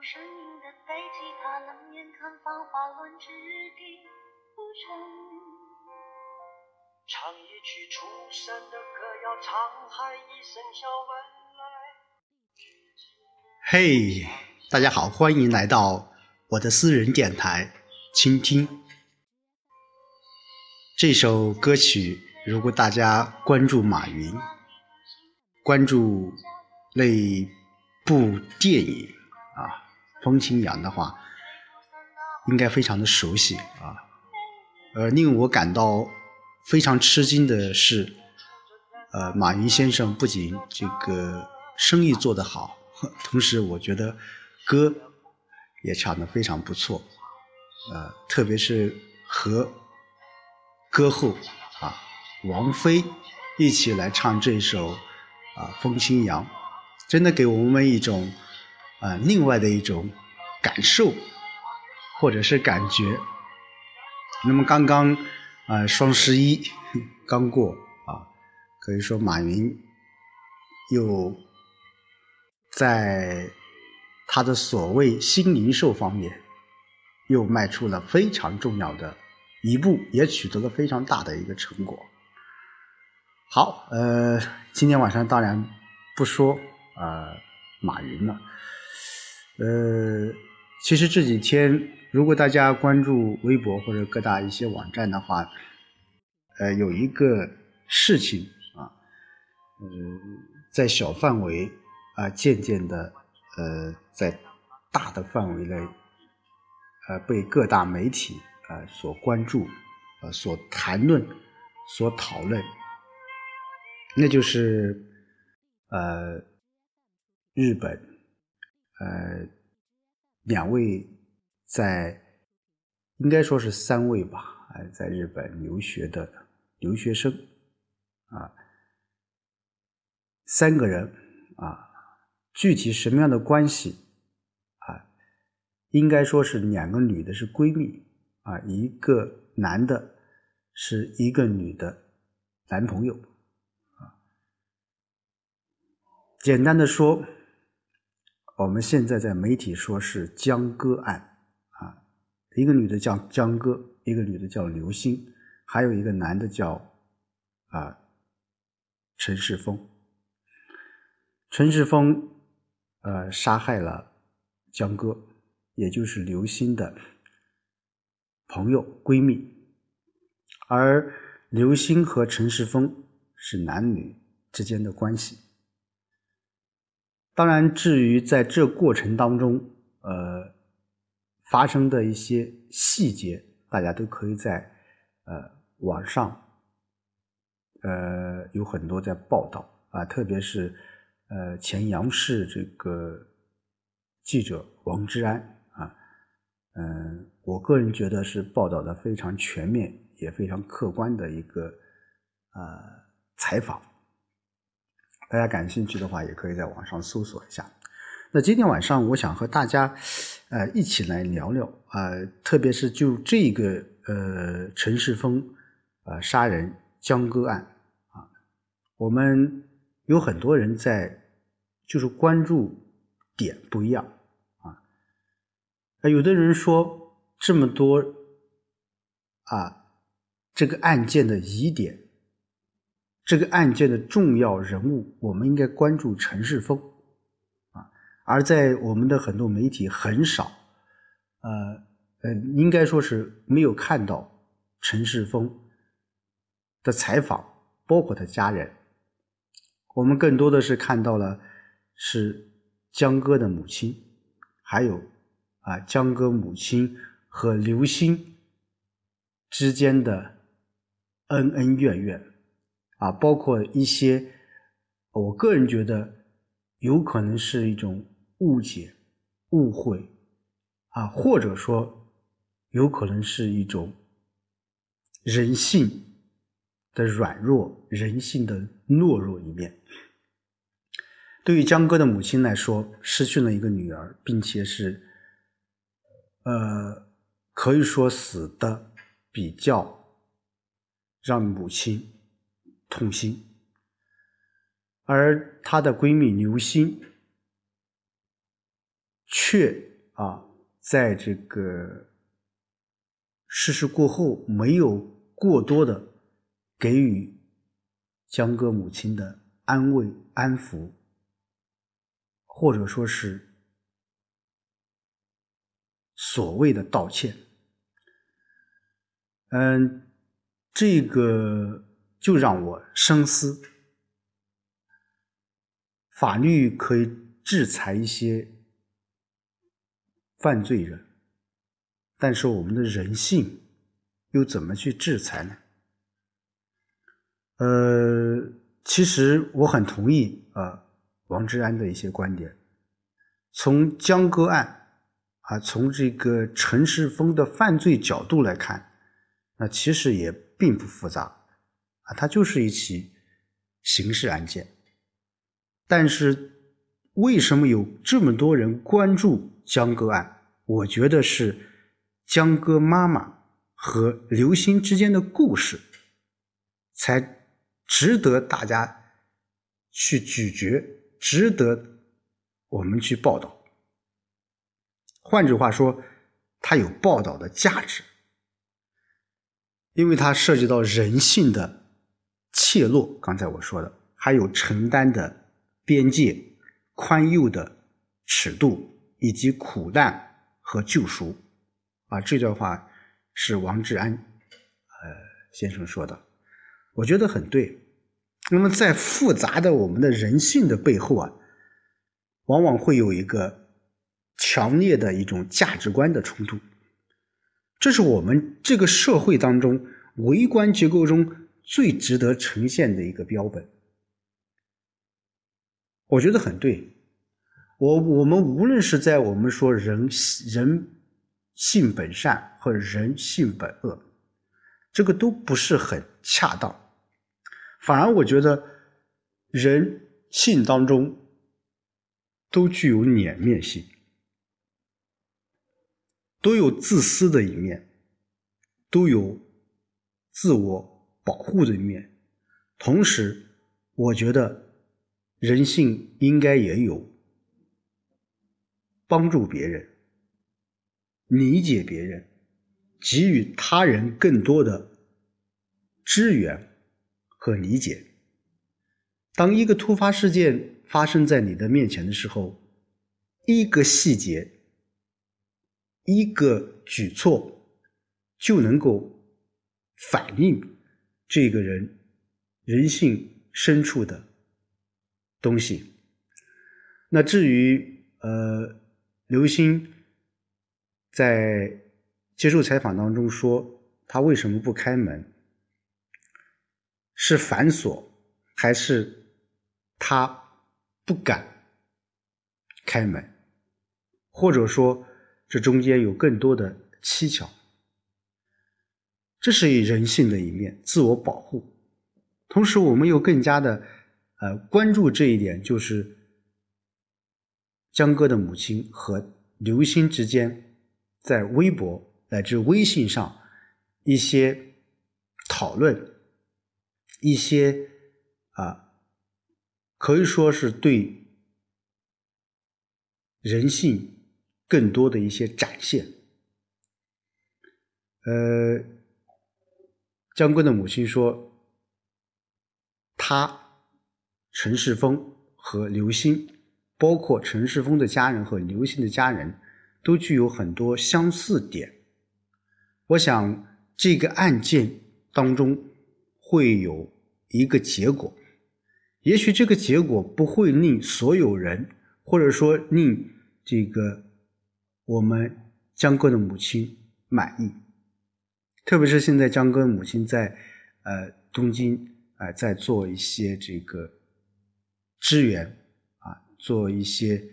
声音的飞机，他冷眼看繁华乱之地浮沉。唱一曲出神的歌，要沧海一声笑问来。嘿，大家好，欢迎来到我的私人电台，倾听。这首歌曲，如果大家关注马云，关注那部电影啊《风清扬》的话，应该非常的熟悉啊。呃，令我感到。非常吃惊的是，呃，马云先生不仅这个生意做得好，同时我觉得歌也唱得非常不错，呃，特别是和歌后啊王菲一起来唱这首啊《风清扬》，真的给我们一种啊另外的一种感受或者是感觉。那么刚刚。啊，双十一刚过啊，可以说马云又在他的所谓新零售方面又迈出了非常重要的一步，也取得了非常大的一个成果。好，呃，今天晚上当然不说呃马云了，呃，其实这几天。如果大家关注微博或者各大一些网站的话，呃，有一个事情啊，呃，在小范围啊，渐渐的呃，在大的范围内，呃，被各大媒体啊所关注，呃，所谈论，所讨论，那就是呃，日本呃两位。在应该说是三位吧，哎，在日本留学的留学生啊，三个人啊，具体什么样的关系啊？应该说是两个女的是闺蜜啊，一个男的是一个女的男朋友啊。简单的说，我们现在在媒体说是江歌案。啊一个女的叫江歌，一个女的叫刘星，还有一个男的叫啊陈世峰。陈世峰呃杀害了江歌，也就是刘星的朋友闺蜜，而刘星和陈世峰是男女之间的关系。当然，至于在这过程当中，呃。发生的一些细节，大家都可以在呃网上呃有很多在报道啊，特别是呃前杨氏这个记者王志安啊，嗯，我个人觉得是报道的非常全面也非常客观的一个呃采访，大家感兴趣的话，也可以在网上搜索一下。那今天晚上我想和大家。呃，一起来聊聊啊，特别是就这个呃陈世峰啊杀人江歌案啊，我们有很多人在就是关注点不一样啊，有的人说这么多啊这个案件的疑点，这个案件的重要人物，我们应该关注陈世峰。啊而在我们的很多媒体很少，呃呃，应该说是没有看到陈世峰的采访，包括他家人。我们更多的是看到了是江歌的母亲，还有啊江歌母亲和刘星之间的恩恩怨怨，啊，包括一些我个人觉得有可能是一种。误解、误会啊，或者说有可能是一种人性的软弱、人性的懦弱一面。对于江歌的母亲来说，失去了一个女儿，并且是呃，可以说死的比较让母亲痛心，而她的闺蜜刘星。却啊，在这个逝世过后，没有过多的给予江歌母亲的安慰、安抚，或者说是所谓的道歉。嗯，这个就让我深思。法律可以制裁一些犯罪人，但是我们的人性又怎么去制裁呢？呃，其实我很同意啊，王志安的一些观点。从江歌案啊，从这个陈世峰的犯罪角度来看，那其实也并不复杂啊，它就是一起刑事案件。但是，为什么有这么多人关注江歌案？我觉得是江歌妈妈和刘星之间的故事，才值得大家去咀嚼，值得我们去报道。换句话说，它有报道的价值，因为它涉及到人性的怯懦。刚才我说的，还有承担的。边界宽宥的尺度，以及苦难和救赎，啊，这段话是王志安呃先生说的，我觉得很对。那么在复杂的我们的人性的背后啊，往往会有一个强烈的一种价值观的冲突，这是我们这个社会当中微观结构中最值得呈现的一个标本。我觉得很对，我我们无论是在我们说人人性本善和人性本恶，这个都不是很恰当，反而我觉得人性当中都具有两面性，都有自私的一面，都有自我保护的一面，同时，我觉得。人性应该也有帮助别人、理解别人、给予他人更多的支援和理解。当一个突发事件发生在你的面前的时候，一个细节、一个举措就能够反映这个人人性深处的。东西。那至于呃，刘星在接受采访当中说，他为什么不开门？是反锁，还是他不敢开门？或者说，这中间有更多的蹊跷？这是人性的一面，自我保护。同时，我们又更加的。呃，关注这一点就是江歌的母亲和刘星之间在微博乃至微信上一些讨论，一些啊，可以说是对人性更多的一些展现。呃，江歌的母亲说，他。陈世峰和刘星，包括陈世峰的家人和刘星的家人，都具有很多相似点。我想这个案件当中会有一个结果，也许这个结果不会令所有人，或者说令这个我们江哥的母亲满意。特别是现在江哥母亲在呃东京啊，在做一些这个。支援啊，做一些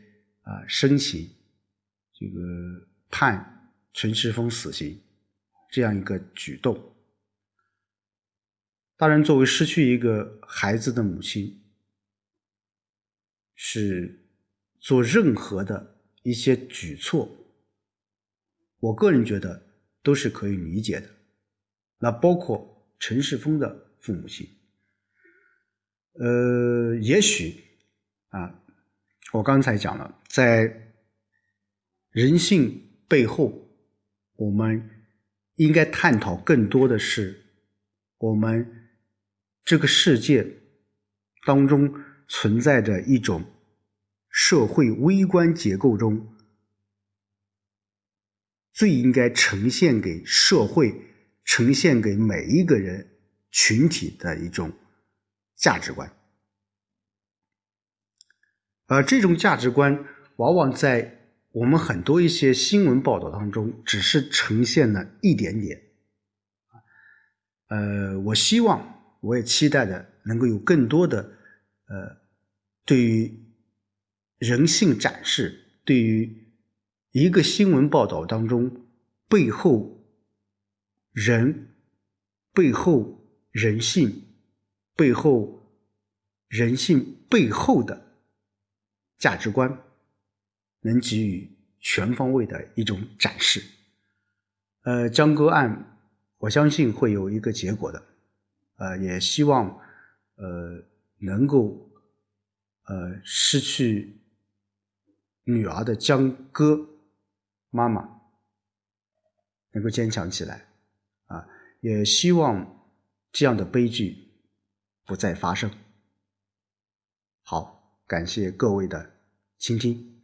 啊申请，这个判陈世峰死刑这样一个举动。当然，作为失去一个孩子的母亲，是做任何的一些举措，我个人觉得都是可以理解的。那包括陈世峰的父母亲。呃，也许啊，我刚才讲了，在人性背后，我们应该探讨更多的是我们这个世界当中存在着一种社会微观结构中最应该呈现给社会、呈现给每一个人群体的一种价值观，而这种价值观往往在。我们很多一些新闻报道当中，只是呈现了一点点，呃，我希望，我也期待的能够有更多的，呃，对于人性展示，对于一个新闻报道当中背后人背后人性背后人性背后的价值观。能给予全方位的一种展示。呃，江歌案，我相信会有一个结果的。呃，也希望呃能够呃失去女儿的江歌妈妈能够坚强起来！也希望这样的悲剧不再发生。好，感谢各位的倾听。